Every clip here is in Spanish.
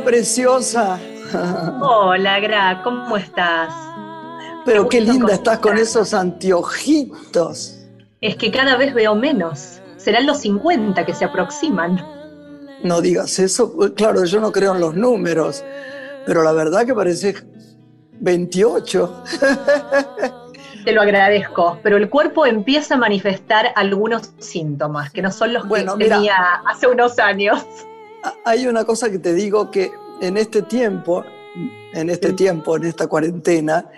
preciosa. Hola, Gra, ¿cómo estás? Pero qué linda estás con esos anteojitos. Es que cada vez veo menos. Serán los 50 que se aproximan. No digas eso. Claro, yo no creo en los números, pero la verdad que parece 28. Te lo agradezco, pero el cuerpo empieza a manifestar algunos síntomas que no son los que tenía hace unos años. Hay una cosa que te digo que en este tiempo, en este tiempo, en esta cuarentena,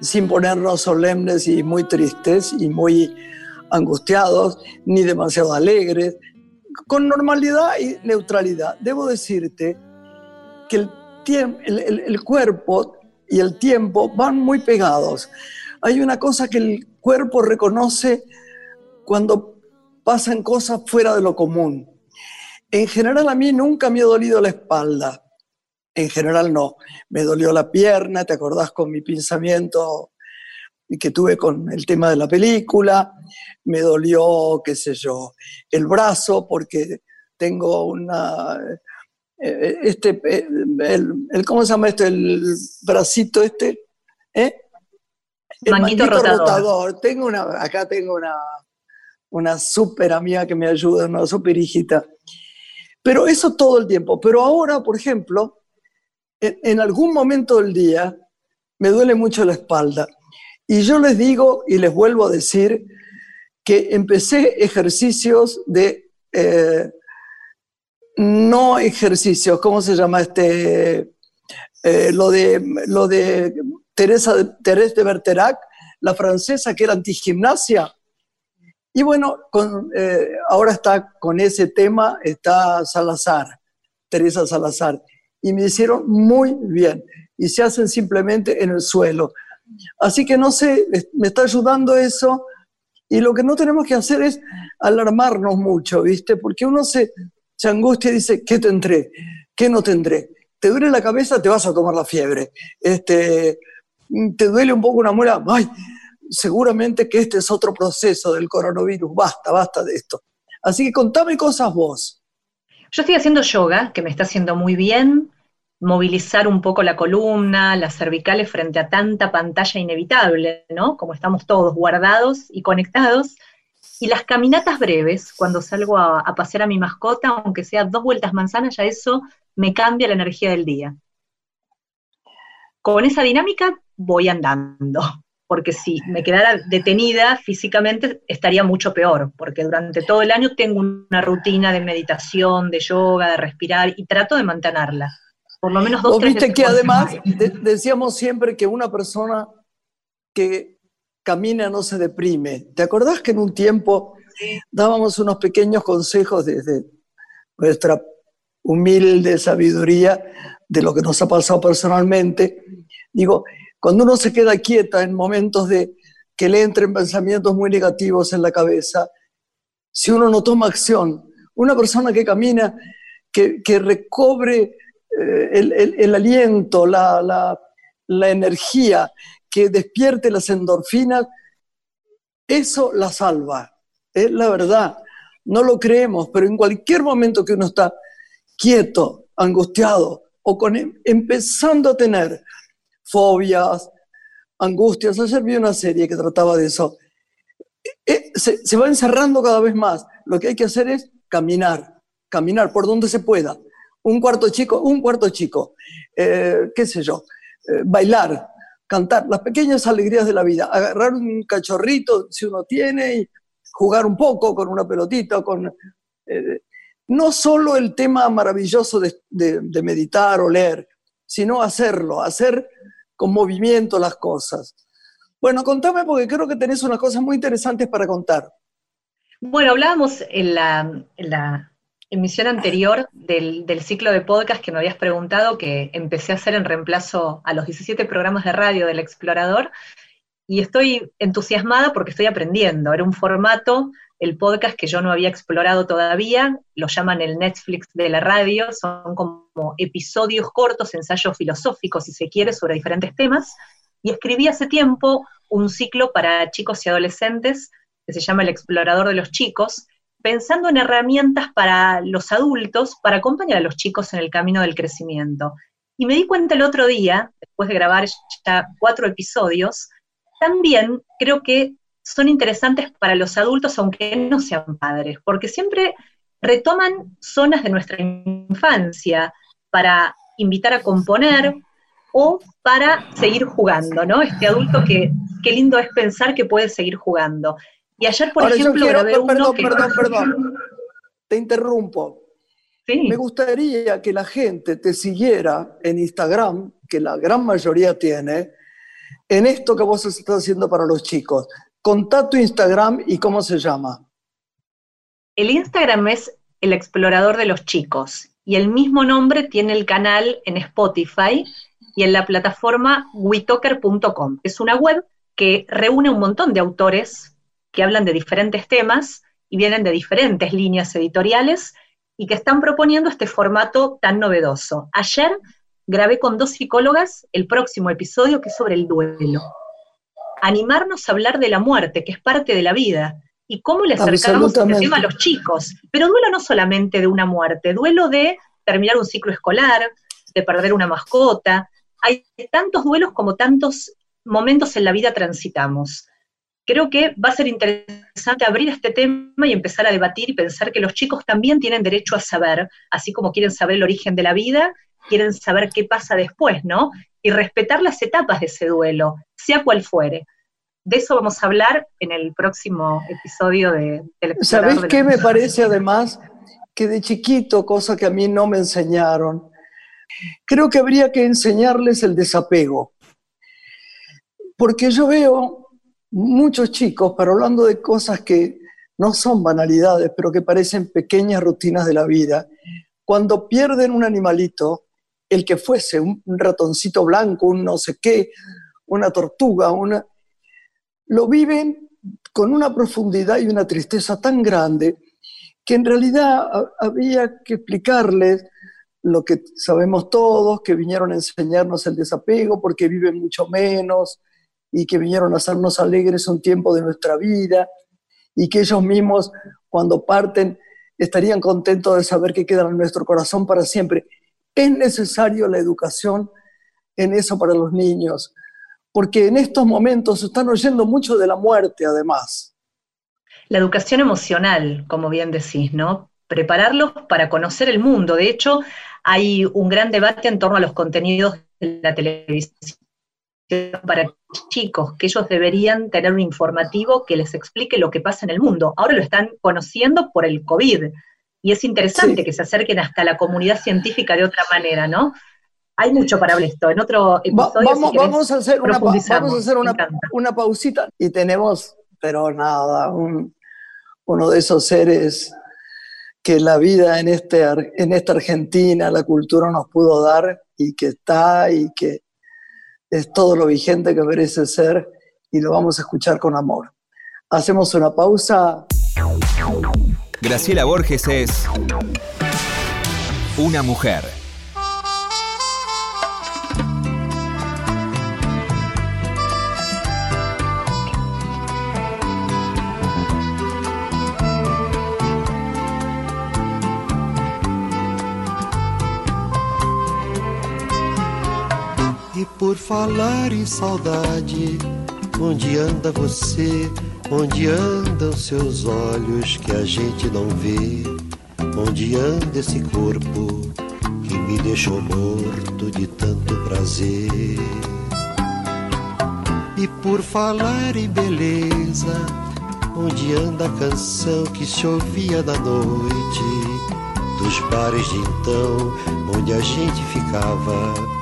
sin ponernos solemnes y muy tristes y muy angustiados, ni demasiado alegres, con normalidad y neutralidad. Debo decirte que el, el, el cuerpo y el tiempo van muy pegados. Hay una cosa que el cuerpo reconoce cuando pasan cosas fuera de lo común. En general a mí nunca me ha dolido la espalda. En general no. Me dolió la pierna, ¿te acordás con mi pensamiento que tuve con el tema de la película? Me dolió, qué sé yo, el brazo porque tengo una eh, este, eh, el, ¿cómo se llama esto? El bracito este, ¿eh? El manguito, rotador. Tengo una, acá tengo una, una súper amiga que me ayuda, una súper hijita. Pero eso todo el tiempo. Pero ahora, por ejemplo, en, algún momento del día me duele mucho la espalda. Y yo les digo y les vuelvo a decir que empecé ejercicios de no ejercicios, ¿cómo se llama este? Eh, lo, de, lo de Teresa, Teresa de Berterac, la francesa que era antigimnasia. Y bueno, eh, ahora está con ese tema, está Salazar, Teresa Salazar. Y me hicieron muy bien. Y se hacen simplemente en el suelo. Así que no sé, me está ayudando eso. Y lo que no tenemos que hacer es alarmarnos mucho, ¿viste? Porque uno se, se angustia y dice, ¿qué tendré? ¿Qué no tendré? Te duele la cabeza, te vas a tomar la fiebre. Este, te duele un poco una muela, ay, seguramente que este es otro proceso del coronavirus, basta, basta de esto. Así que contame cosas vos. Yo estoy haciendo yoga, que me está haciendo muy bien, movilizar un poco la columna, las cervicales frente a tanta pantalla inevitable, ¿no? Como estamos todos guardados y conectados. Y las caminatas breves, cuando salgo a, pasear a mi mascota, aunque sea dos vueltas manzanas, ya eso me cambia la energía del día. Con esa dinámica voy andando, porque si me quedara detenida físicamente estaría mucho peor, porque durante todo el año tengo una rutina de meditación, de yoga, de respirar y trato de mantenerla. Por lo menos dos, tres viste que además decíamos siempre que una persona que camina, no se deprime. ¿Te acordás que en un tiempo dábamos unos pequeños consejos desde nuestra humilde sabiduría de lo que nos ha pasado personalmente? Digo, cuando uno se queda quieta en momentos de que le entren pensamientos muy negativos en la cabeza, si uno no toma acción, una persona que camina, que, recobre eh, el, aliento, la, la, la energía, que despierte las endorfinas, eso la salva. Es la verdad. No lo creemos, pero en cualquier momento que uno está quieto, angustiado o con, em, empezando a tener fobias, angustias, ayer vi una serie que trataba de eso, eh, se, se, va encerrando cada vez más. Lo que hay que hacer es caminar, caminar por donde se pueda. Un cuarto chico, un cuarto chico, eh, qué sé yo, eh, bailar, cantar las pequeñas alegrías de la vida, agarrar un cachorrito si uno tiene y jugar un poco con una pelotita, con... Eh, no solo el tema maravilloso de, meditar o leer, sino hacerlo, hacer con movimiento las cosas. Bueno, contame porque creo que tenés unas cosas muy interesantes para contar. Bueno, hablábamos en la, la emisión anterior del, ciclo de podcast que me habías preguntado, que empecé a hacer en reemplazo a los 17 programas de radio del Explorador, y estoy entusiasmada porque estoy aprendiendo. Era un formato, el podcast que yo no había explorado todavía, lo llaman el Netflix de la radio, son como episodios cortos, ensayos filosóficos, si se quiere, sobre diferentes temas, Y escribí hace tiempo un ciclo para chicos y adolescentes que se llama El Explorador de los Chicos, pensando en herramientas para los adultos para acompañar a los chicos en el camino del crecimiento. Y me di cuenta el otro día, después de grabar ya cuatro episodios, también creo que son interesantes para los adultos, aunque no sean padres, porque siempre retoman zonas de nuestra infancia para invitar a componer o para seguir jugando, ¿no? Este adulto que qué lindo es pensar que puede seguir jugando. Y ayer, por ejemplo, grabé uno perdón, Perdón, perdón, te interrumpo. ¿Sí? Me gustaría que la gente te siguiera en Instagram, que la gran mayoría tiene, en esto que vos estás haciendo para los chicos. Contá tu Instagram y cómo se llama. El Instagram es El Explorador de los Chicos y el mismo nombre tiene el canal en Spotify y en la plataforma witoker.com. Es una web que reúne un montón de autores que hablan de diferentes temas y vienen de diferentes líneas editoriales y que están proponiendo este formato tan novedoso. Ayer grabé con dos psicólogas el próximo episodio que es sobre el duelo. Animarnos a hablar de la muerte, que es parte de la vida, y cómo le acercamos este tema a los chicos. Pero duelo no solamente de una muerte, duelo de terminar un ciclo escolar, de perder una mascota. Hay tantos duelos como tantos momentos en la vida transitamos. Creo que va a ser interesante abrir este tema y empezar a debatir y pensar que los chicos también tienen derecho a saber, así como quieren saber el origen de la vida, quieren saber qué pasa después, ¿no? Y respetar las etapas de ese duelo, sea cual fuere. De eso vamos a hablar en el próximo episodio de, del ¿Sabés qué me parece además? Que de chiquito, cosa que a mí no me enseñaron, creo que habría que enseñarles el desapego. Porque yo veo muchos chicos, pero hablando de cosas que no son banalidades, pero que parecen pequeñas rutinas de la vida, cuando pierden un animalito, el que fuese, un, ratoncito blanco, un no sé qué, una tortuga, una, lo viven con una profundidad y una tristeza tan grande que en realidad había que explicarles lo que sabemos todos, que vinieron a enseñarnos el desapego porque viven mucho menos y que vinieron a hacernos alegres un tiempo de nuestra vida y que ellos mismos cuando parten estarían contentos de saber que quedan en nuestro corazón para siempre. Es necesario la educación en eso para los niños, porque en estos momentos están oyendo mucho de la muerte además. La educación emocional, como bien decís, ¿no? Prepararlos para conocer el mundo. De hecho, hay un gran debate en torno a los contenidos de la televisión para chicos, que ellos deberían tener un informativo que les explique lo que pasa en el mundo. Ahora lo están conociendo por el COVID. Y es interesante que se acerquen hasta la comunidad científica de otra manera, ¿no? Hay mucho para hablar esto. En otro episodio. vamos, a hacer, una, vamos a hacer una, pausita y tenemos, pero nada, uno de esos seres que la vida en, este, en esta Argentina, la cultura nos pudo dar y que está y que es todo lo vigente que merece ser y lo vamos a escuchar con amor. Hacemos una pausa. Graciela Borges es una mujer. Por falar em saudade, onde anda você? Onde andam seus olhos que a gente não vê? Onde anda esse corpo que me deixou morto de tanto prazer? E por falar em beleza, onde anda a canção que se ouvia da noite? Dos bares de então, onde a gente ficava,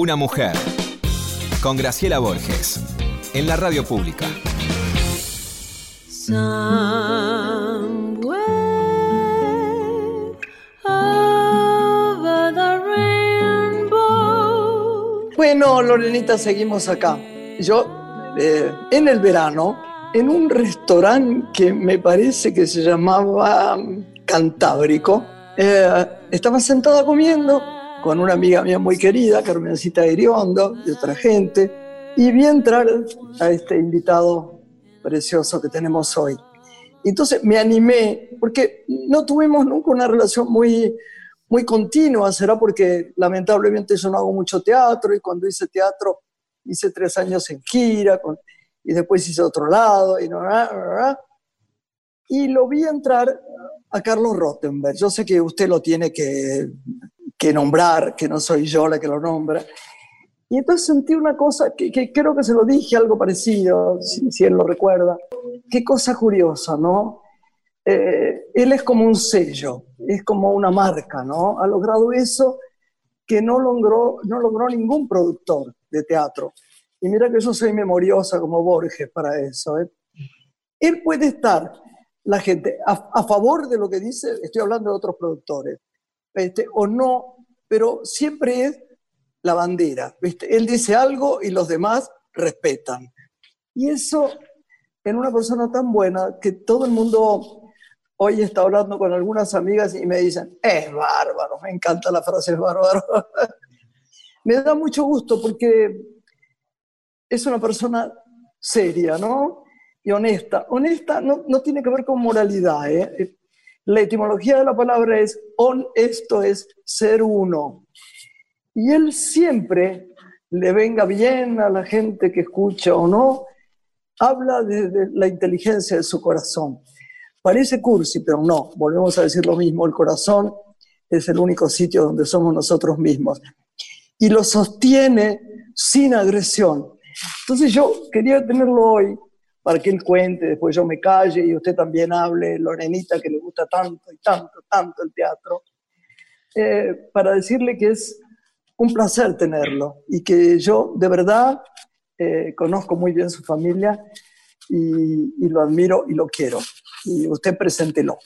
Una mujer. Con Graciela Borges. En la radio pública. Bueno, Lorenita, seguimos acá. Yo, eh, en el verano, en un restaurante que me parece que se llamaba Cantábrico, eh, estaba sentada comiendo con una amiga mía muy querida, Carmencita Iriondo, y otra gente, y vi entrar a este invitado precioso que tenemos hoy. Entonces me animé, porque no tuvimos nunca una relación muy, muy continua, será porque lamentablemente yo no hago mucho teatro y cuando hice teatro hice tres años en gira y después hice otro lado y, no, y lo vi entrar a Carlos Rottenberg. Yo sé que usted lo tiene que que nombrar, que no soy yo la que lo nombra. Y entonces sentí una cosa que, creo que se lo dije algo parecido, si, él lo recuerda. Qué cosa curiosa, ¿no? Eh, él es como un sello, es como una marca, ¿no? Ha logrado eso que no logró, no logró ningún productor de teatro. Y mira que yo soy memoriosa como Borges para eso. ¿eh? Él puede estar, la gente, a, a favor de lo que dice, estoy hablando de otros productores, este, o no, pero siempre es la bandera. Él dice algo y los demás respetan. Y eso en una persona tan buena que todo el mundo hoy está hablando con algunas amigas y me dicen, es bárbaro, me encanta la frase es bárbaro. me da mucho gusto porque es una persona seria, ¿no? Y honesta. Honesta no, no tiene que ver con moralidad, ¿eh? La etimología de la palabra es on, esto es ser uno. Y él siempre, le venga bien a la gente que escucha o no, habla de, la inteligencia de su corazón. Parece cursi, pero no, volvemos a decir lo mismo, el corazón es el único sitio donde somos nosotros mismos. Y lo sostiene sin agresión. Entonces yo quería tenerlo hoy para que él cuente, después yo me calle y usted también hable, Lorenita, que le gusta tanto y tanto, tanto el teatro, eh, para decirle que es un placer tenerlo y que yo de verdad eh, conozco muy bien su familia y, y, lo admiro y lo quiero. Y usted preséntelo.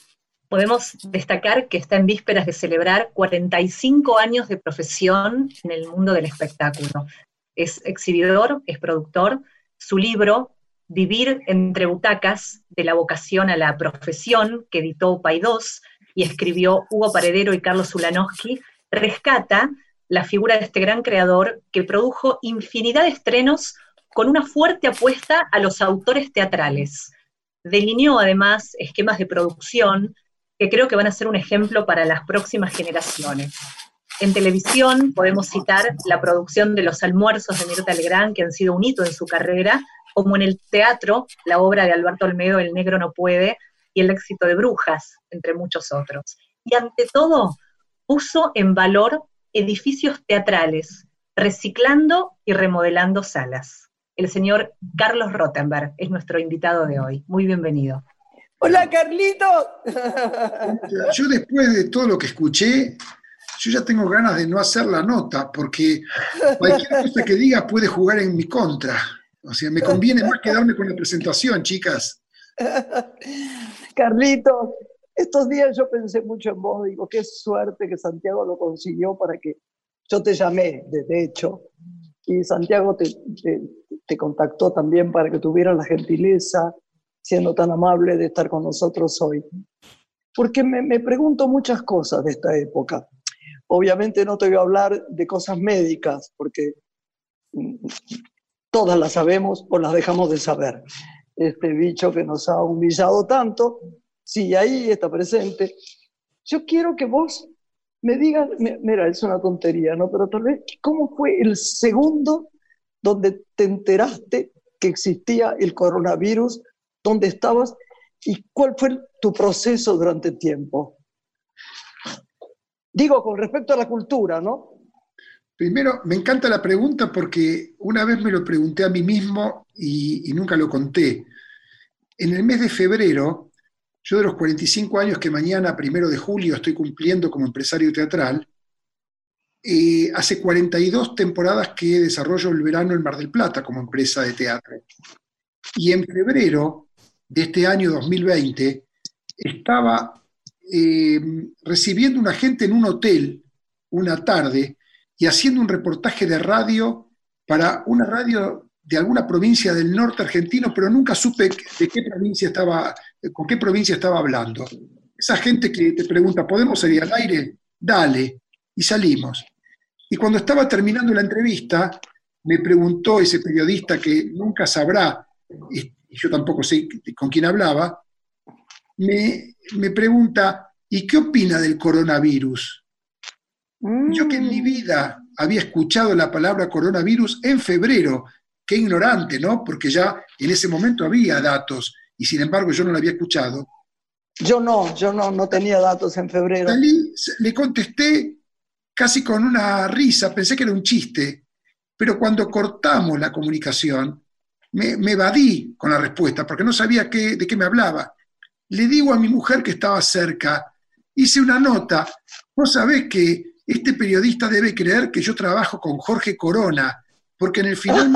Podemos destacar que está en vísperas de celebrar 45 años de profesión en el mundo del espectáculo. Es exhibidor, es productor. Su libro, Vivir entre butacas, de la vocación a la profesión, que editó Paidós y escribió Hugo Paredero y Carlos Ulanowski, rescata la figura de este gran creador que produjo infinidad de estrenos con una fuerte apuesta a los autores teatrales. Delineó además esquemas de producción que creo que van a ser un ejemplo para las próximas generaciones. En televisión podemos citar la producción de Los almuerzos de Mirta Legrand, que han sido un hito en su carrera, como en el teatro, la obra de Alberto Olmedo, El negro no puede, y el éxito de Brujas, entre muchos otros. Y ante todo, puso en valor edificios teatrales, reciclando y remodelando salas. El señor Carlos Rottenberg es nuestro invitado de hoy. Muy bienvenido. Hola, Carlito. Yo después de todo lo que escuché, yo ya tengo ganas de no hacer la nota, porque cualquier cosa que diga puede jugar en mi contra. O sea, me conviene más quedarme con la presentación, chicas. Carlito, estos días yo pensé mucho en vos, digo, qué suerte que Santiago lo consiguió para que yo te llamé, de hecho, y Santiago te, contactó también para que tuvieras la gentileza, siendo tan amable, de estar con nosotros hoy. Porque me, me pregunto muchas cosas de esta época. Obviamente no te voy a hablar de cosas médicas, porque todas las sabemos o las dejamos de saber. Este bicho que nos ha humillado tanto, sí, ahí está presente. Yo quiero que vos me digas, mira, es una tontería, ¿no? Pero tal vez, ¿cómo fue el segundo donde te enteraste que existía el coronavirus? ¿Dónde estabas? ¿Y cuál fue tu proceso durante el tiempo? Digo, con respecto a la cultura, ¿no? Primero, me encanta la pregunta porque una vez me lo pregunté a mí mismo y, nunca lo conté. En el mes de febrero, yo de los 45 años que mañana, primero de julio, estoy cumpliendo como empresario teatral, eh, hace 42 temporadas que desarrollo el verano en Mar del Plata como empresa de teatro. Y en febrero de este año 2020 estaba eh, recibiendo una gente en un hotel una tarde y haciendo un reportaje de radio para una radio de alguna provincia del norte argentino, pero nunca supe de qué provincia estaba, con qué provincia estaba hablando. Esa gente que te pregunta, ¿podemos salir al aire? Dale. Y salimos. Y cuando estaba terminando la entrevista, me preguntó ese periodista que nunca sabrá, y yo tampoco sé con quién hablaba, me, me pregunta, ¿y qué opina del coronavirus? Yo que en mi mm. vida había escuchado la palabra coronavirus en febrero, qué ignorante, ¿no? Porque ya en ese momento había datos y sin embargo yo no lo había escuchado. Yo no, yo no, no tenía datos en febrero. le contesté casi con una risa, pensé que era un chiste, pero cuando cortamos la comunicación, me, evadí con la respuesta porque no sabía qué, de qué me hablaba. Le digo a mi mujer que estaba cerca, hice una nota, vos sabés que este periodista debe creer que yo trabajo con Jorge Corona, porque en el final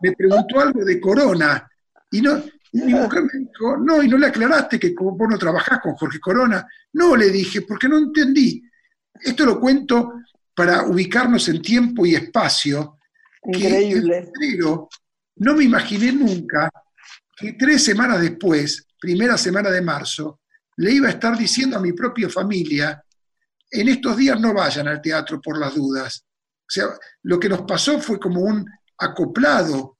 me, preguntó algo de Corona, y, no, mi mujer me dijo, no, y no le aclaraste que vos no trabajás con Jorge Corona. No, le dije, porque no entendí. Esto lo cuento para ubicarnos en tiempo y espacio. Increíble. Pero no me imaginé nunca que tres semanas después, primera semana de marzo, le iba a estar diciendo a mi propia familia en estos días no vayan al teatro por las dudas. O sea, lo que nos pasó fue como un acoplado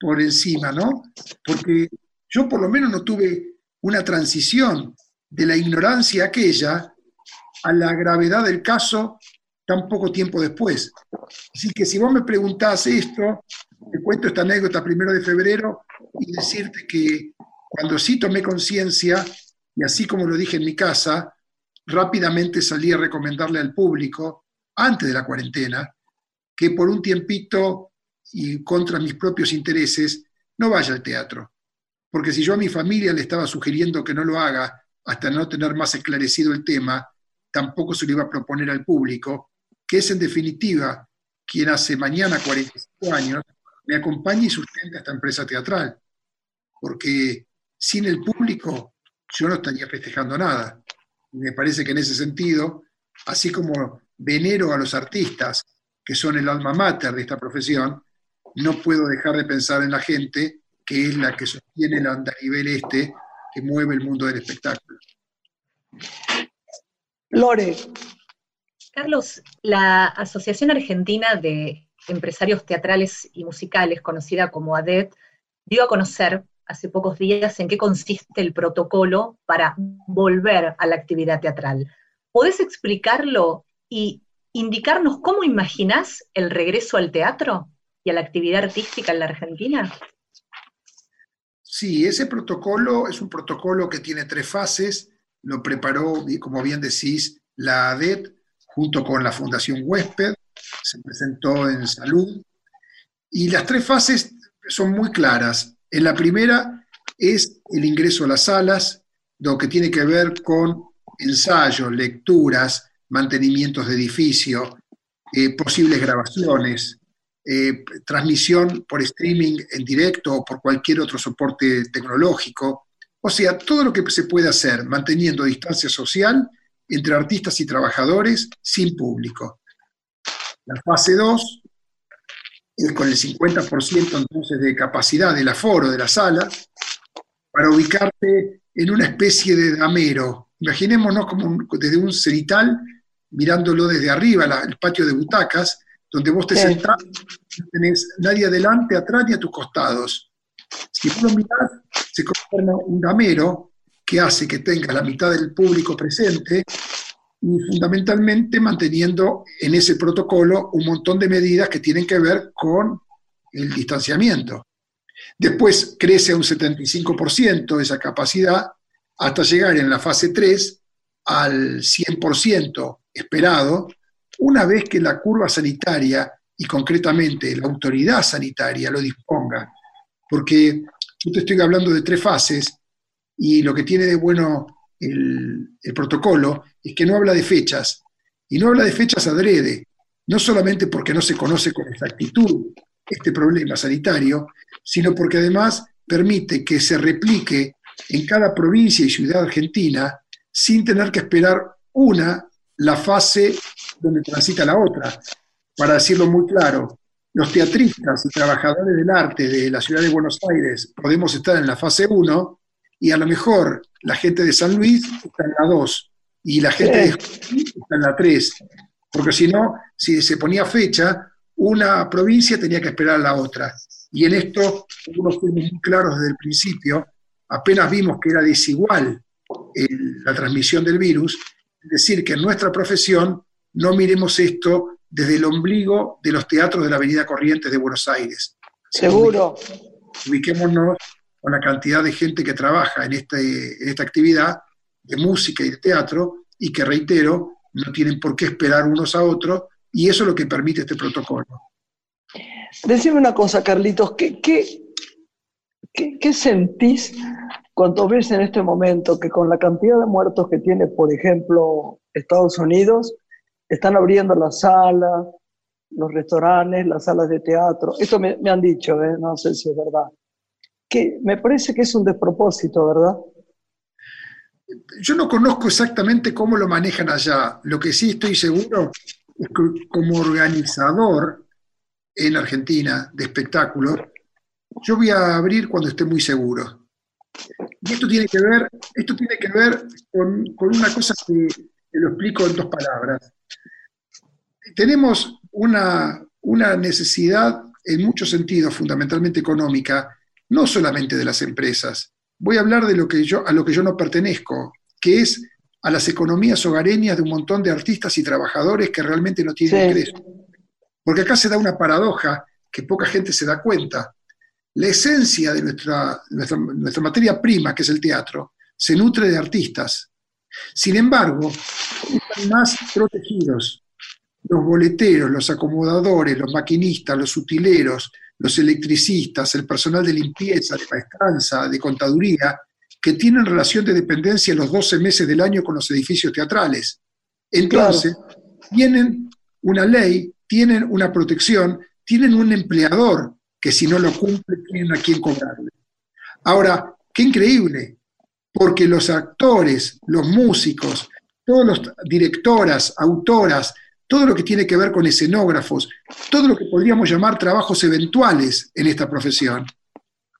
por encima, ¿no? Porque yo por lo menos no tuve una transición de la ignorancia aquella a la gravedad del caso tan poco tiempo después. Así que si vos me preguntás esto, te cuento esta anécdota primero de febrero y decirte que cuando sí tomé conciencia, y así como lo dije en mi casa, rápidamente salí a recomendarle al público, antes de la cuarentena, que por un tiempito y contra mis propios intereses, no vaya al teatro. Porque si yo a mi familia le estaba sugiriendo que no lo haga hasta no tener más esclarecido el tema, tampoco se lo iba a proponer al público, que es en definitiva quien hace mañana 45 años me acompaña y sustenta esta empresa teatral. Porque sin el público yo no estaría festejando nada me parece que en ese sentido, así como venero a los artistas, que son el alma mater de esta profesión, no puedo dejar de pensar en la gente que es la que sostiene el andarivel este que mueve el mundo del espectáculo. Lore. Carlos, la Asociación Argentina de Empresarios Teatrales y Musicales, conocida como ADET, dio a conocer hace pocos días en qué consiste el protocolo para volver a la actividad teatral. ¿Podés explicarlo y indicarnos cómo imaginás el regreso al teatro y a la actividad artística en la Argentina? Sí, ese protocolo es un protocolo que tiene tres fases. Lo preparó, como bien decís, la ADET junto con la Fundación Huésped, se presentó en salud, y las tres fases son muy claras. En la primera es el ingreso a las salas, lo que tiene que ver con ensayos, lecturas, mantenimientos de edificio, eh, posibles grabaciones, eh, transmisión por streaming en directo o por cualquier otro soporte tecnológico. O sea, todo lo que se puede hacer manteniendo distancia social entre artistas y trabajadores sin público. La fase 2 es con el 50% entonces de capacidad del aforo de la sala para ubicarte en una especie de damero. Imaginémonos como desde un cenital, mirándolo desde arriba, el patio de butacas, donde vos te sentás, no tenés nadie adelante, atrás ni a tus costados. Si vos lo mirás, se conforma un damero que hace que tenga la mitad del público presente fundamentalmente manteniendo en ese protocolo un montón de medidas que tienen que ver con el distanciamiento. Después crece a un 75% esa capacidad hasta llegar en la fase 3 al 100% esperado, una vez que la curva sanitaria y concretamente la autoridad sanitaria lo disponga. Porque yo te estoy hablando de tres fases y lo que tiene de bueno el, protocolo es que no habla de fechas, y no habla de fechas adrede, no solamente porque no se conoce con exactitud este problema sanitario, sino porque además permite que se replique en cada provincia y ciudad argentina sin tener que esperar una la fase donde transita la otra. Para decirlo muy claro, los teatristas y trabajadores del arte de la ciudad de Buenos Aires podemos estar en la fase 1 y a lo mejor la gente de San Luis está en la 2 y la gente de está en la 3, porque si no, si se ponía fecha, una provincia tenía que esperar a la otra. Y en esto uno fuimos muy claros desde el principio, apenas vimos que era desigual la transmisión del virus, es decir, que en nuestra profesión no miremos esto desde el ombligo de los teatros de la Avenida Corrientes de Buenos Aires. Seguro. Ubiquémonos con la cantidad de gente que trabaja en, este, en esta actividad de música y de teatro y que, reitero, no tienen por qué esperar unos a otros y eso es lo que permite este protocolo. Decime una cosa, Carlitos, ¿qué, qué, qué, sentís cuando ves en este momento que con la cantidad de muertos que tiene, por ejemplo, Estados Unidos, están abriendo las salas, los restaurantes, las salas de teatro? Esto me, me han dicho, ¿eh? no sé si es verdad que me parece que es un despropósito, ¿verdad? Yo no conozco exactamente cómo lo manejan allá. Lo que sí estoy seguro es que como organizador en Argentina de espectáculos, yo voy a abrir cuando esté muy seguro. Y esto tiene que ver, esto tiene que ver con, una cosa que, que, lo explico en dos palabras. Tenemos una, una necesidad en muchos sentidos, fundamentalmente económica, no solamente de las empresas. Voy a hablar de lo que yo, a lo que yo no pertenezco, que es a las economías hogareñas de un montón de artistas y trabajadores que realmente no tienen ingresos. Porque acá se da una paradoja que poca gente se da cuenta. La esencia de nuestra, nuestra, nuestra materia prima, que es el teatro, se nutre de artistas. Sin embargo, están más protegidos los boleteros, los acomodadores, los maquinistas, los utileros, los electricistas, el personal de limpieza, de maestranza, de contaduría, que tienen relación de dependencia los 12 meses del año con los edificios teatrales. Entonces, tienen una ley, tienen una protección, tienen un empleador que si no lo cumple tienen a quién cobrarle. Ahora, qué increíble, porque los actores, los músicos, todos los directoras, autoras, todo lo que tiene que ver con escenógrafos, todo lo que podríamos llamar trabajos eventuales en esta profesión.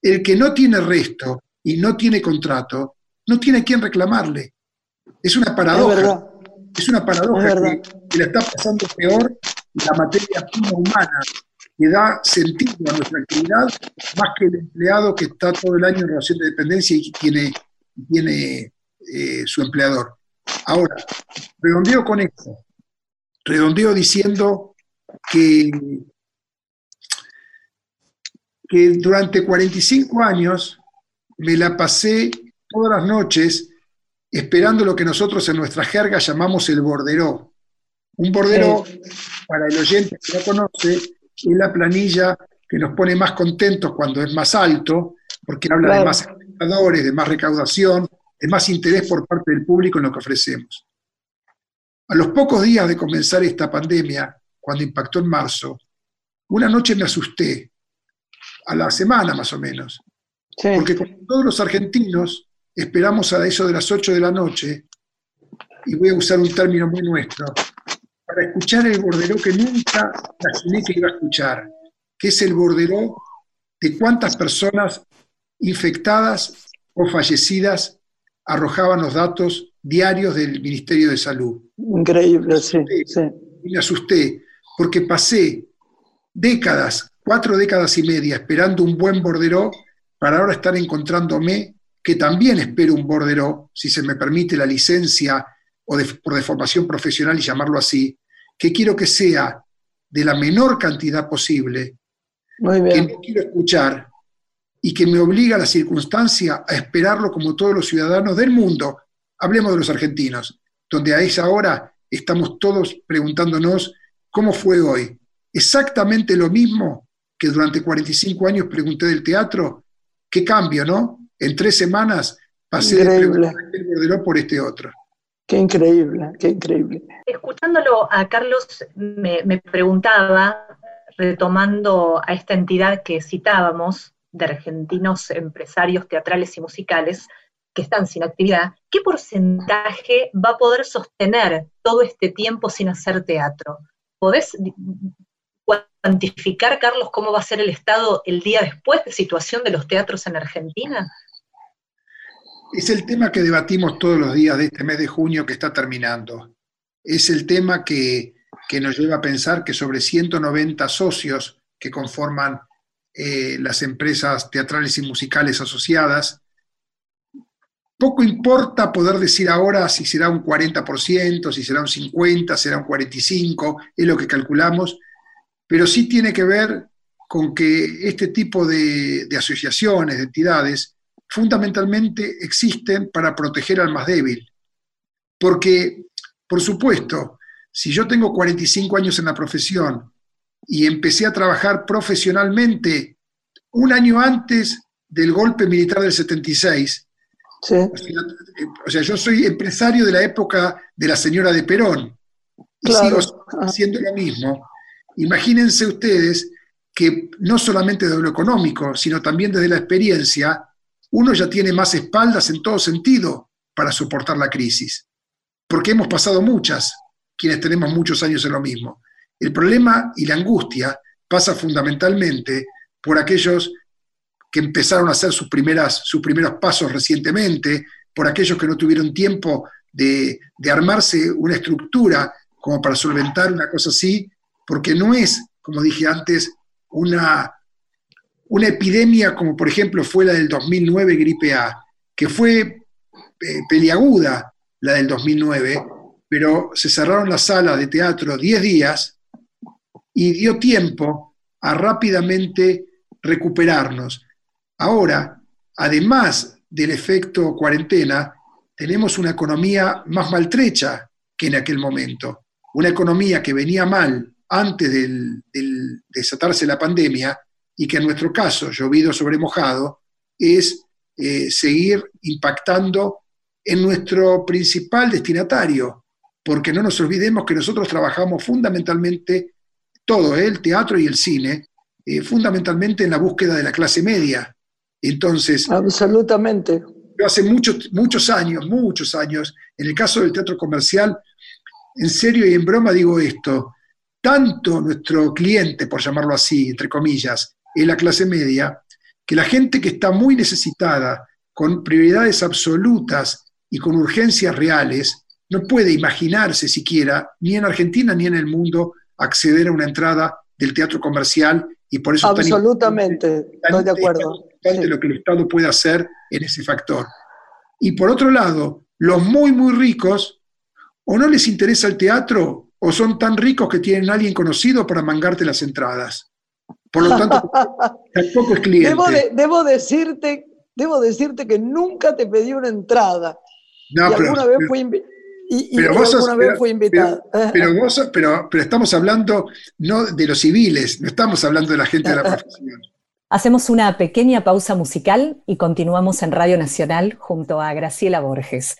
El que no tiene resto y no tiene contrato, no tiene a quién reclamarle. Es una paradoja. Es, una paradoja que, que, la está pasando peor la materia prima humana, que da sentido a nuestra actividad, más que el empleado que está todo el año en relación de dependencia y tiene, tiene eh, su empleador. Ahora, redondeo con esto redondeo diciendo que, que durante 45 años me la pasé todas las noches esperando lo que nosotros en nuestra jerga llamamos el borderó. Un borderó, para el oyente que no conoce, es la planilla que nos pone más contentos cuando es más alto, porque habla de más espectadores, de más recaudación, de más interés por parte del público en lo que ofrecemos. A los pocos días de comenzar esta pandemia, cuando impactó en marzo, una noche me asusté, a la semana más o menos, porque como todos los argentinos esperamos a eso de las 8 de la noche, y voy a usar un término muy nuestro, para escuchar el borderó que nunca imaginé que iba a escuchar, que es el borderó de cuántas personas infectadas o fallecidas arrojaban los datos diarios del Ministerio de Salud. Increíble, sí, sí. Y me asusté, porque pasé décadas, cuatro décadas y media, esperando un buen borderó, para ahora estar encontrándome que también espero un borderó, si se me permite la licencia o por deformación profesional y llamarlo así, que quiero que sea de la menor cantidad posible, que no quiero escuchar y que me obliga a la circunstancia a esperarlo como todos los ciudadanos del mundo. Hablemos de los argentinos, donde a esa hora estamos todos preguntándonos cómo fue hoy. Exactamente lo mismo que durante 45 años pregunté del teatro, qué cambio, ¿no? En tres semanas pasé de preguntar el por este otro. Qué increíble, qué increíble. Escuchándolo a Carlos, me, me preguntaba, retomando a esta entidad que citábamos, de argentinos empresarios teatrales y musicales que están sin actividad, ¿qué porcentaje va a poder sostener todo este tiempo sin hacer teatro? ¿Podés cuantificar, Carlos, cómo va a ser el estado el día después de situación de los teatros en Argentina? Es el tema que debatimos todos los días de este mes de junio que está terminando. Es el tema que, que nos lleva a pensar que sobre 190 socios que conforman eh, las empresas teatrales y musicales asociadas. Poco importa poder decir ahora si será un 40%, si será un 50%, será un 45%, es lo que calculamos, pero sí tiene que ver con que este tipo de, de asociaciones, de entidades, fundamentalmente existen para proteger al más débil. Porque, por supuesto, si yo tengo 45 años en la profesión y empecé a trabajar profesionalmente un año antes del golpe militar del 76. O sea, yo soy empresario de la época de la señora de Perón y sigo haciendo lo mismo. Imagínense ustedes que no solamente desde lo económico, sino también desde la experiencia, uno ya tiene más espaldas en todo sentido para soportar la crisis. Porque hemos pasado muchas, quienes tenemos muchos años en lo mismo. El problema y la angustia pasa fundamentalmente por aquellos que empezaron a hacer sus, primeras, sus primeros pasos recientemente, por aquellos que no tuvieron tiempo de, armarse una estructura como para solventar una cosa así, porque no es, como dije antes, una, una epidemia como por ejemplo fue la del 2009 gripe A, que fue eh, peliaguda la del 2009, pero se cerraron las salas de teatro 10 días y dio tiempo a rápidamente recuperarnos. Ahora, además del efecto cuarentena, tenemos una economía más maltrecha que en aquel momento. Una economía que venía mal antes del, desatarse la pandemia y que en nuestro caso, llovido sobre mojado, es eh, seguir impactando en nuestro principal destinatario, porque no nos olvidemos que nosotros trabajamos fundamentalmente todo, ¿eh? el teatro y el cine, eh, fundamentalmente en la búsqueda de la clase media. Entonces. Absolutamente. Hace muchos, muchos años, muchos años, en el caso del teatro comercial, en serio y en broma digo esto, tanto nuestro cliente, por llamarlo así, entre comillas, es la clase media, que la gente que está muy necesitada, con prioridades absolutas y con urgencias reales, no puede imaginarse siquiera, ni en Argentina ni en el mundo, acceder a una entrada del teatro comercial y por eso absolutamente estoy de acuerdo lo que el Estado puede hacer en ese factor. Y por otro lado los muy muy ricos o no les interesa el teatro o son tan ricos que tienen a alguien conocido para mangarte las entradas. Por lo tanto tampoco es cliente. Debo, debo decirte debo decirte que nunca te pedí una entrada. Y alguna vez fue invitada. Pero, vos, pero, pero estamos hablando no de los civiles, no estamos hablando de la gente de la profesión. Hacemos una pequeña pausa musical y continuamos en Radio Nacional junto a Graciela Borges.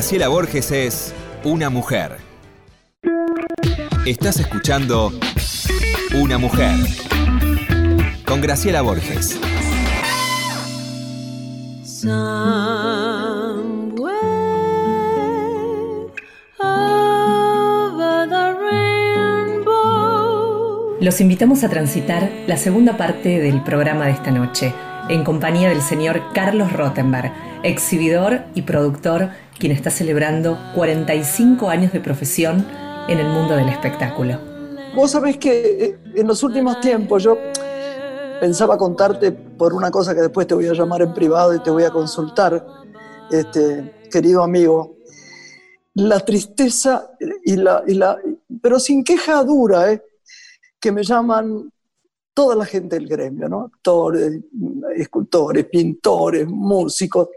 Graciela Borges es una mujer. Estás escuchando Una mujer con Graciela Borges. Los invitamos a transitar la segunda parte del programa de esta noche en compañía del señor Carlos Rottenberg, exhibidor y productor, quien está celebrando 45 años de profesión en el mundo del espectáculo. Vos sabés que eh, en los últimos tiempos yo pensaba contarte por una cosa que después te voy a llamar en privado y te voy a consultar, este, querido amigo. La tristeza y la, y la pero sin queja dura, ¿eh? que me llaman toda la gente del gremio, ¿no? actores, escultores, pintores, músicos,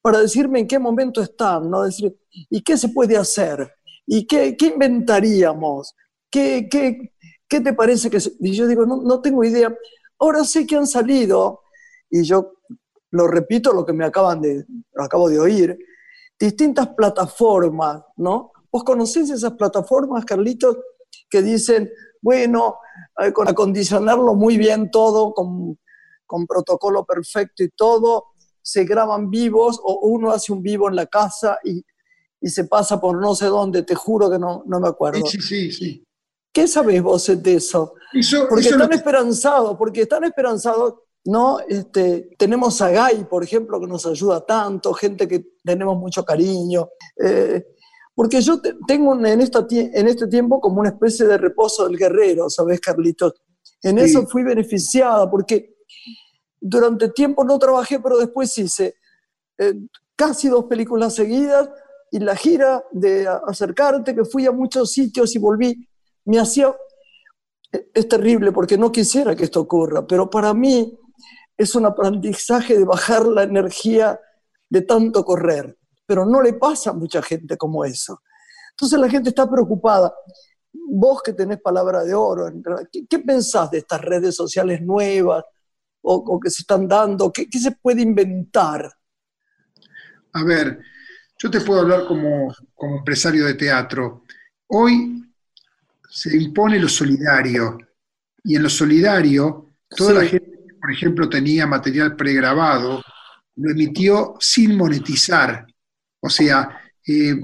para decirme en qué momento están, ¿no? decir, ¿y qué se puede hacer? ¿Y qué, qué inventaríamos? ¿Qué, qué, qué te parece que.? Y yo digo, no, no tengo idea. Ahora sé que han salido, y yo lo repito lo que me acaban de, acabo de oír, distintas plataformas, ¿no? ¿Vos conocés esas plataformas, Carlitos, que dicen, bueno, con acondicionarlo muy bien todo, con, con protocolo perfecto y todo, se graban vivos o uno hace un vivo en la casa y, y se pasa por no sé dónde, te juro que no, no me acuerdo. Sí, sí, sí. ¿Qué sabés vos de eso? porque están esperanzados, porque están esperanzados, ¿no? Este, tenemos a Gai, por ejemplo, que nos ayuda tanto, gente que tenemos mucho cariño. Eh, porque yo tengo en, esta, en este tiempo como una especie de reposo del guerrero, ¿sabes, Carlitos? En eso fui beneficiada, porque durante tiempo no trabajé, pero después hice eh, casi dos películas seguidas y la gira de acercarte, que fui a muchos sitios y volví, me hacía... E, es terrible porque no quisiera que esto ocurra, pero para mí es un aprendizaje de bajar la energía de tanto correr pero no le pasa a mucha gente como eso. Entonces la gente está preocupada. Vos que tenés palabra de oro, ¿qué, pensás de estas redes sociales nuevas o, que se están dando? ¿Qué, se puede inventar? A ver, yo te puedo hablar como, como empresario de teatro. Hoy se impone lo solidario y en lo solidario toda la gente por ejemplo, tenía material pregrabado, lo emitió sin monetizar. O sea, eh,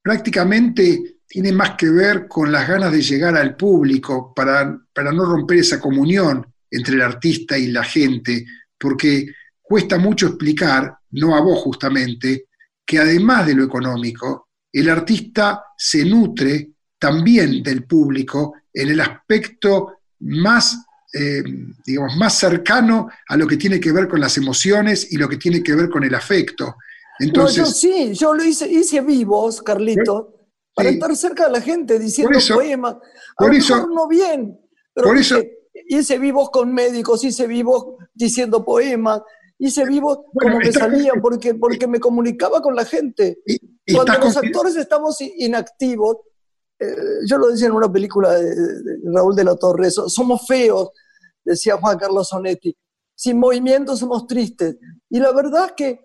prácticamente tiene más que ver con las ganas de llegar al público para, para no romper esa comunión entre el artista y la gente, porque cuesta mucho explicar, no a vos justamente, que además de lo económico, el artista se nutre también del público en el aspecto más, eh, digamos, más cercano a lo que tiene que ver con las emociones y lo que tiene que ver con el afecto. Entonces, yo sí, yo lo hice, hice vivos, Carlito, para estar cerca de la gente diciendo poemas. por eso, no bien, pero por eso, hice vivos con médicos, hice vivos diciendo poemas, hice vivos como me salían, porque, porque me comunicaba con la gente. Cuando los actores estamos inactivos, eh, yo lo decía en una película de, de, Raúl de la Torre, somos feos, decía Juan Carlos Sonetti, sin movimiento somos tristes. Y la verdad es que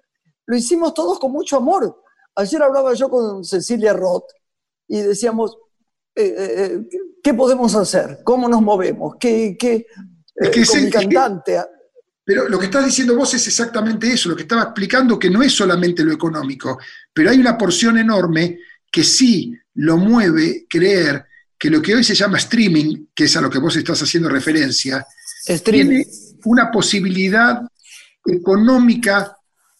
lo hicimos todos con mucho amor. Ayer hablaba yo con Cecilia Roth y decíamos, eh, eh, eh, ¿qué podemos hacer? ¿Cómo nos movemos? ¿Qué, qué es con mi cantante? pero lo que estás diciendo vos es exactamente eso, lo que estaba explicando que no es solamente lo económico, pero hay una porción enorme que sí lo mueve creer que lo que hoy se llama streaming, que es a lo que vos estás haciendo referencia, tiene una posibilidad económica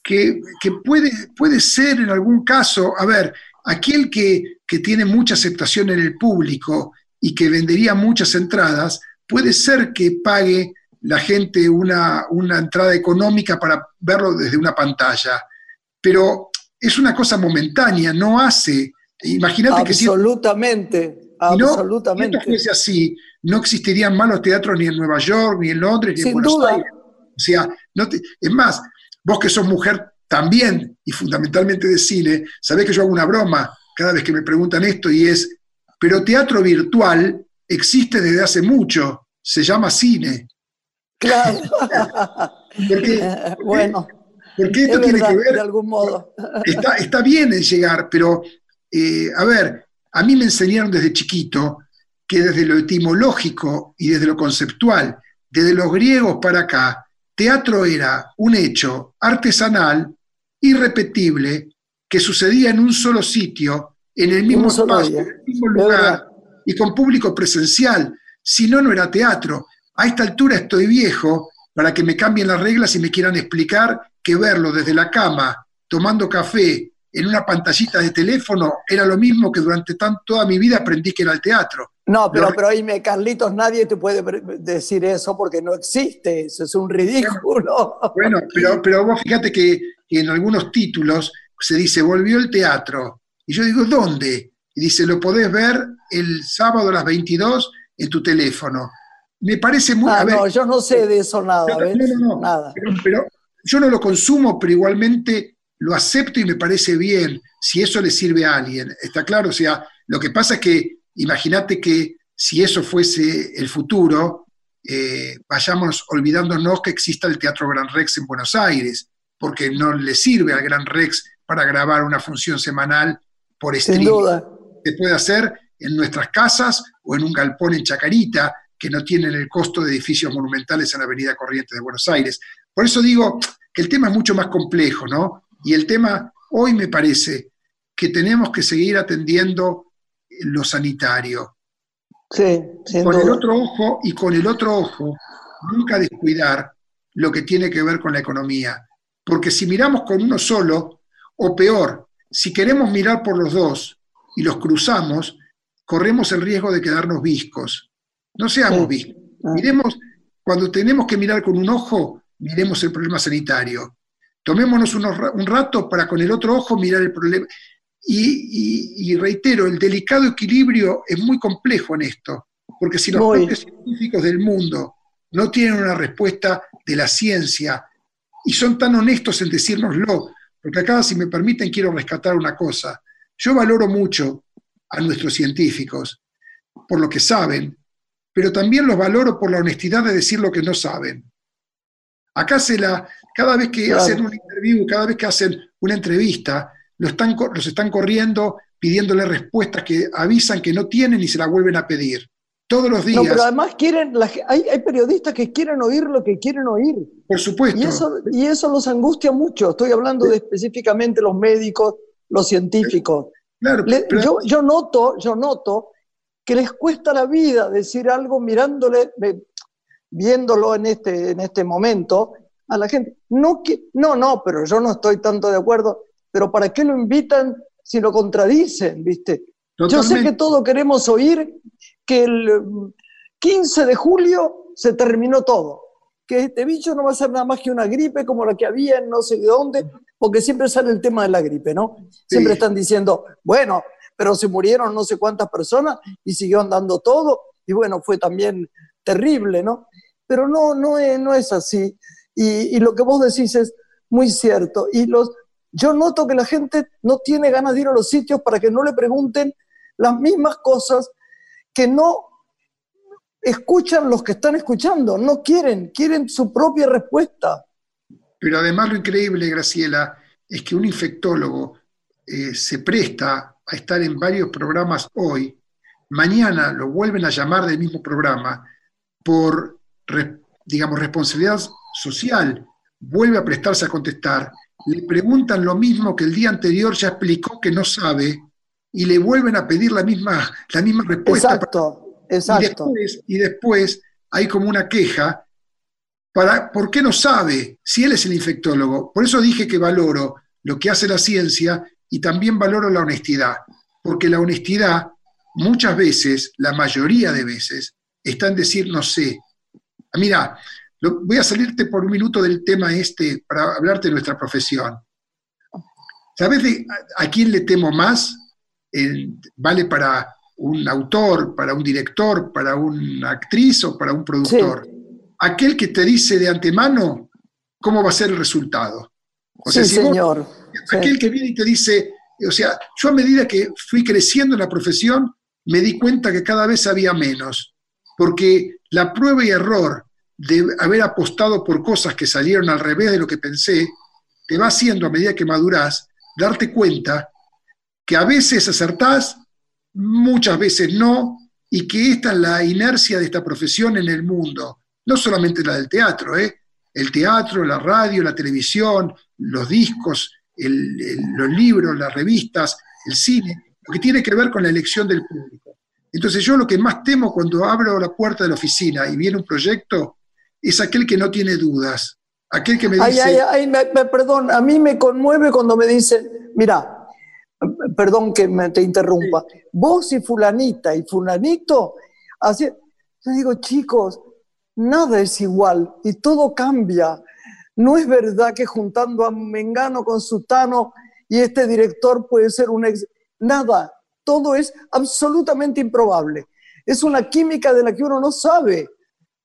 que, puede, puede ser en algún caso, a ver, aquel que, tiene mucha aceptación en el público y que vendería muchas entradas, puede ser que pague la gente una, una entrada económica para verlo desde una pantalla, pero es una cosa momentánea, no hace. Imagínate que si. Absolutamente, absolutamente. Si fuese así, no existirían malos teatros ni en Nueva York, ni en Londres, ni en Buenos duda. Aires. O sea, no es más, Vos que sos mujer también y fundamentalmente de cine, sabés que yo hago una broma cada vez que me preguntan esto y es, pero teatro virtual existe desde hace mucho, se llama cine. Claro. bueno. Porque esto tiene que ver. De algún modo. Está, está bien en llegar, pero eh, a ver, a mí me enseñaron desde chiquito que desde lo etimológico y desde lo conceptual, desde los griegos para acá, teatro era un hecho artesanal, irrepetible, que sucedía en un solo sitio, en el mismo espacio, en el mismo lugar y con público presencial. Si no, no era teatro. A esta altura estoy viejo para que me cambien las reglas y me quieran explicar que verlo desde la cama, tomando café, en una pantallita de teléfono, era lo mismo que durante toda mi vida aprendí que era el teatro. No, pero, pero me Carlitos, nadie te puede decir eso porque no existe, eso es un ridículo. Bueno, pero, pero vos fíjate que en algunos títulos se dice, volvió el teatro. Y yo digo, ¿dónde? Y dice, lo podés ver el sábado a las 22 en tu teléfono. Me parece muy... Ah, no, yo no sé de eso nada, ¿ves? No, no, no. Nada. pero, yo no lo consumo, pero igualmente lo acepto y me parece bien si eso le sirve a alguien. ¿Está claro? O sea, lo que pasa es que imagínate que si eso fuese el futuro, eh, vayamos olvidándonos que exista el Teatro Gran Rex en Buenos Aires, porque no le sirve al Gran Rex para grabar una función semanal por streaming. Sin duda. Se puede hacer en nuestras casas o en un galpón en Chacarita, que no tienen el costo de edificios monumentales en la Avenida Corrientes de Buenos Aires. Por eso digo que el tema es mucho más complejo, ¿no? Y el tema hoy me parece que tenemos que seguir atendiendo lo sanitario. Sí, con el otro ojo y con el otro ojo, nunca descuidar lo que tiene que ver con la economía. Porque si miramos con uno solo, o peor, si queremos mirar por los dos y los cruzamos, corremos el riesgo de quedarnos viscos. No seamos viscos. Miremos, cuando tenemos que mirar con un ojo, miremos el problema sanitario. Tomémonos un rato para con el otro ojo mirar el problema. Y, reitero, el delicado equilibrio es muy complejo en esto, porque si los propios científicos del mundo no tienen una respuesta de la ciencia y son tan honestos en decírnoslo, porque acá, si me permiten, quiero rescatar una cosa. Yo valoro mucho a nuestros científicos por lo que saben, pero también los valoro por la honestidad de decir lo que no saben. Acá se la, cada vez que hacen un interview, cada vez que hacen una entrevista, están, los están corriendo pidiéndole respuestas que avisan que no tienen y se la vuelven a pedir. Todos los días. No, pero además quieren, hay, periodistas que quieren oír lo que quieren oír. Por supuesto. Y eso, y eso los angustia mucho. Estoy hablando de específicamente los médicos, los científicos. Claro, yo, yo, noto, yo noto que les cuesta la vida decir algo mirándole, viéndolo en este, en este momento a la gente. No, que, no, no, pero yo no estoy tanto de acuerdo. Pero ¿para qué lo invitan si lo contradicen, viste? Yo sé que todos queremos oír que el 15 de julio se terminó todo, que este bicho no va a ser nada más que una gripe como la que había en no sé de dónde, porque siempre sale el tema de la gripe, ¿no? Siempre están diciendo, bueno, pero se murieron no sé cuántas personas y siguió andando todo, y bueno, fue también terrible, ¿no? Pero no, no es, no es así. Y, lo que vos decís es muy cierto. Y los, yo noto que la gente no tiene ganas de ir a los sitios para que no le pregunten las mismas cosas que no escuchan los que están escuchando, no quieren, quieren su propia respuesta. Pero además lo increíble, Graciela, es que un infectólogo eh, se presta a estar en varios programas hoy, mañana lo vuelven a llamar del mismo programa por, digamos, responsabilidad social, vuelve a prestarse a contestar, le preguntan lo mismo que el día anterior ya explicó que no sabe y le vuelven a pedir la misma, la misma respuesta. Exacto, exacto. Y después, hay como una queja para, ¿por qué no sabe si él es el infectólogo? Por eso dije que valoro lo que hace la ciencia y también valoro la honestidad, porque la honestidad muchas veces, la mayoría de veces, está en decir no sé. Mira, voy a salirte por un minuto del tema este para hablarte de nuestra profesión. ¿Sabes a, quién le temo más? ¿Vale para un autor, para un director, para una actriz o para un productor? Aquel que te dice de antemano cómo va a ser el resultado. O sea, sí, señor. aquel que viene y te dice, o sea, yo a medida que fui creciendo en la profesión, me di cuenta que cada vez había menos, porque la prueba y error de haber apostado por cosas que salieron al revés de lo que pensé, te va haciendo a medida que madurás darte cuenta que a veces acertás, muchas veces no, y que esta es la inercia de esta profesión en el mundo, no solamente la del teatro, ¿eh? el teatro, la radio, la televisión, los discos, los libros, las revistas, el cine, lo que tiene que ver con la elección del público. Entonces yo lo que más temo cuando abro la puerta de la oficina y viene un proyecto es aquel que no tiene dudas, aquel que me Ay, dice, ay, ay, me- me- perdón, a mí me conmueve cuando me dicen, mira, perdón que me te interrumpa, vos y fulanita y fulanito, así, yo digo, chicos, nada es igual y todo cambia. No es verdad que juntando a Mengano con Sutano y este director puede ser un ex... Nada, todo es absolutamente improbable. Es una química de la que uno no sabe.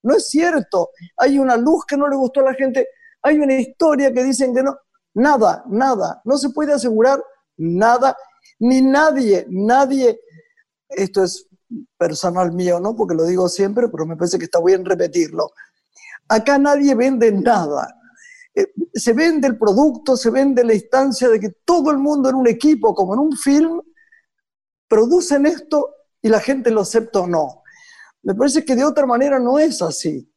No es cierto. Hay una luz que no le gustó a la gente, hay una historia que dicen que no. Nada, nada. No se puede asegurar nada, ni nadie, nadie. Esto es personal mío, ¿no? Porque lo digo siempre, pero me parece que está bien repetirlo. Acá nadie vende nada. Eh, Se vende el producto, se vende la instancia de que todo el mundo en un equipo, como en un film, producen esto y la gente lo acepta o no. Me parece que de otra manera no es así.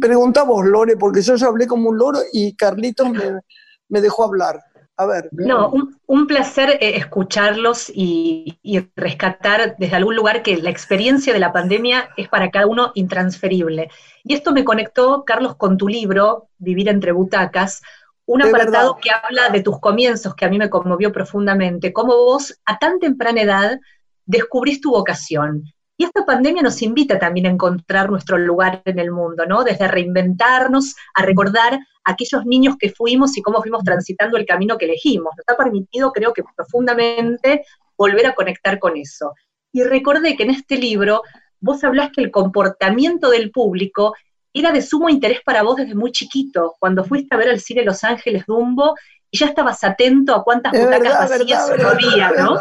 Pregunta vos, Lore, porque yo ya hablé como un loro y Carlitos me, me dejó hablar. A ver. No, un, un placer eh, escucharlos y, y rescatar desde algún lugar que la experiencia de la pandemia es para cada uno intransferible. Y esto me conectó, Carlos, con tu libro, Vivir entre butacas, un apartado verdad. que habla de tus comienzos, que a mí me conmovió profundamente, cómo vos a tan temprana edad descubrís tu vocación. Y esta pandemia nos invita también a encontrar nuestro lugar en el mundo, ¿no? Desde reinventarnos, a recordar a aquellos niños que fuimos y cómo fuimos transitando el camino que elegimos. Nos ha permitido, creo que profundamente, volver a conectar con eso. Y recordé que en este libro vos hablás que el comportamiento del público era de sumo interés para vos desde muy chiquito, cuando fuiste a ver al cine Los Ángeles Dumbo y ya estabas atento a cuántas butacas verdad, vacías verdad, no verdad. había, ¿no?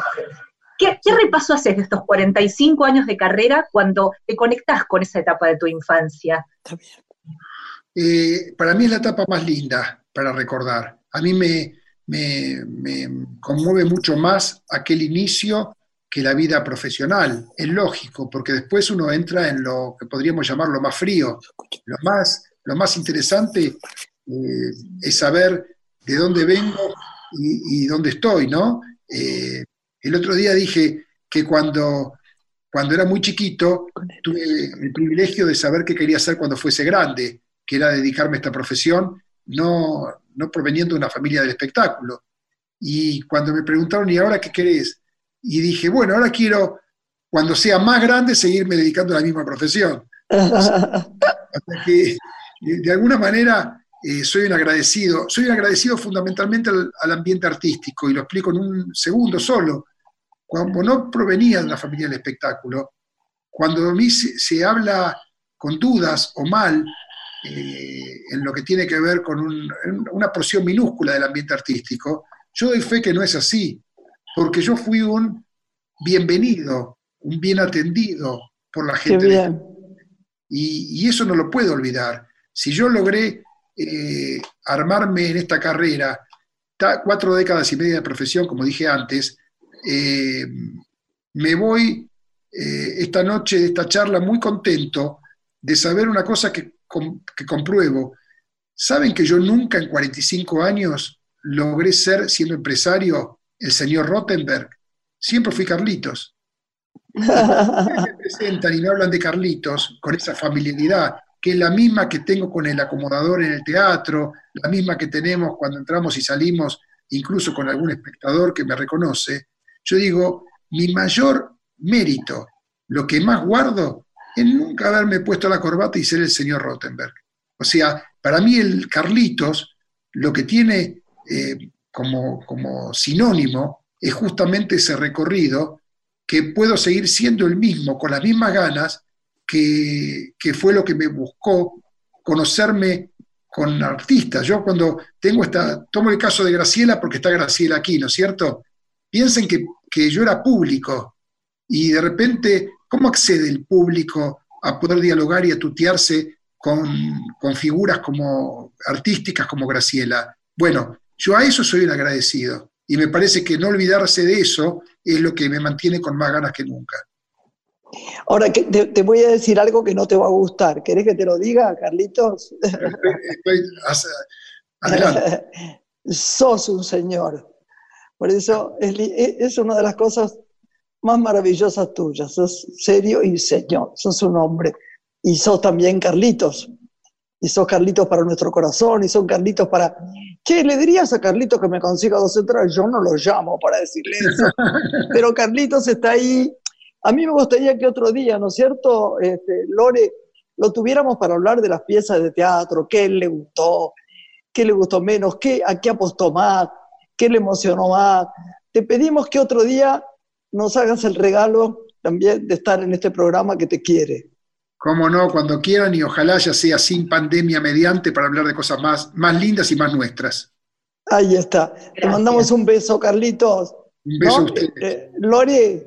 ¿Qué, qué repaso haces de estos 45 años de carrera cuando te conectás con esa etapa de tu infancia? Está bien. Eh, para mí es la etapa más linda para recordar. A mí me, me- me conmueve mucho más aquel inicio que la vida profesional. Es lógico, porque después uno entra en lo que podríamos llamar lo más frío. Lo más, lo más interesante eh, es saber de dónde vengo y, y dónde estoy, ¿no? Eh, el otro día dije que cuando, cuando era muy chiquito tuve el privilegio de saber qué quería hacer cuando fuese grande, que era dedicarme a esta profesión, no, no proveniendo de una familia del espectáculo. Y cuando me preguntaron, ¿y ahora qué querés? Y dije, bueno, ahora quiero, cuando sea más grande, seguirme dedicando a la misma profesión. Que, de alguna manera, eh, soy un agradecido. Soy un agradecido fundamentalmente al, al ambiente artístico, y lo explico en un segundo solo. Cuando no provenía de una familia del espectáculo, cuando a mí se, se habla con dudas o mal eh, en lo que tiene que ver con un- una porción minúscula del ambiente artístico, yo doy fe que no es así, porque yo fui un bienvenido, un bien atendido por la gente. de- bien. y, y eso no lo puedo olvidar. Si yo logré eh, armarme en esta carrera, ta- cuatro décadas y media de profesión, como dije antes, eh, me voy eh, esta noche de esta charla muy contento de saber una cosa que, que compruebo. ¿Saben que yo nunca en 45 años logré ser, siendo empresario, el señor Rottenberg? Siempre fui Carlitos me presentan y me hablan de Carlitos con esa familiaridad, que es la misma que tengo con el acomodador en el teatro, la misma que tenemos cuando entramos y salimos, incluso con algún espectador que me reconoce, yo digo, mi mayor mérito, lo que más guardo, es nunca haberme puesto la corbata y ser el señor Rottenberg. O sea, para mí el Carlitos, lo que tiene eh, como, como sinónimo es justamente ese recorrido que puedo seguir siendo el mismo, con las mismas ganas, que, fue lo que me buscó conocerme con artistas. Yo cuando tengo esta, tomo el caso de Graciela porque está Graciela aquí, ¿no es cierto? Piensen que, que yo era público y de repente, ¿cómo accede el público a poder dialogar y a tutearse con, con figuras como artísticas como Graciela? Bueno, yo a eso soy un agradecido y me parece que no olvidarse de eso es lo que me mantiene con más ganas que nunca. Ahora que te, te voy a decir algo que no te va a gustar. ¿Querés que te lo diga, Carlitos? Adelante. Sos un señor. Por eso es, es una de las cosas más maravillosas tuyas. Sos serio y señor. Sos un hombre. Y sos también Carlitos. y sos Carlitos para nuestro corazón, y son Carlitos para... Che, ¿le dirías a Carlitos que me consiga dos entradas? Yo no lo llamo para decirle eso, pero Carlitos está ahí. A mí me gustaría que otro día, ¿no es cierto, este, Lore, lo tuviéramos para hablar de las piezas de teatro, qué le gustó, qué le gustó menos, qué, a qué apostó más, qué le emocionó más. Te pedimos que otro día nos hagas el regalo también de estar en este programa que te quiere. Cómo no, cuando quieran y ojalá ya sea sin pandemia mediante para hablar de cosas más, más lindas y más nuestras. Ahí está. Te mandamos un beso, Carlitos. Un beso a ustedes. Eh, Lori,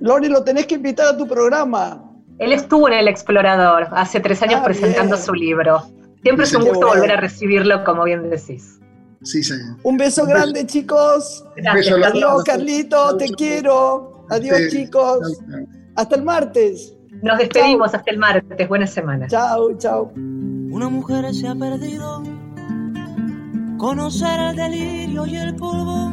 Lori, lo tenés que invitar a tu programa. Él estuvo en El Explorador hace tres años Ah, presentando bien. su libro. Siempre es un gusto volver a recibirlo, como bien decís. Sí, señor. Un beso Un beso. grande, chicos. Gracias, beso la- Carlos. Adiós, Carlitos, te quiero. Adiós, chicos. Hasta el martes. Nos despedimos hasta el martes. Buena semana. Chao, chao. Una mujer se ha perdido. Conocer el delirio y el polvo.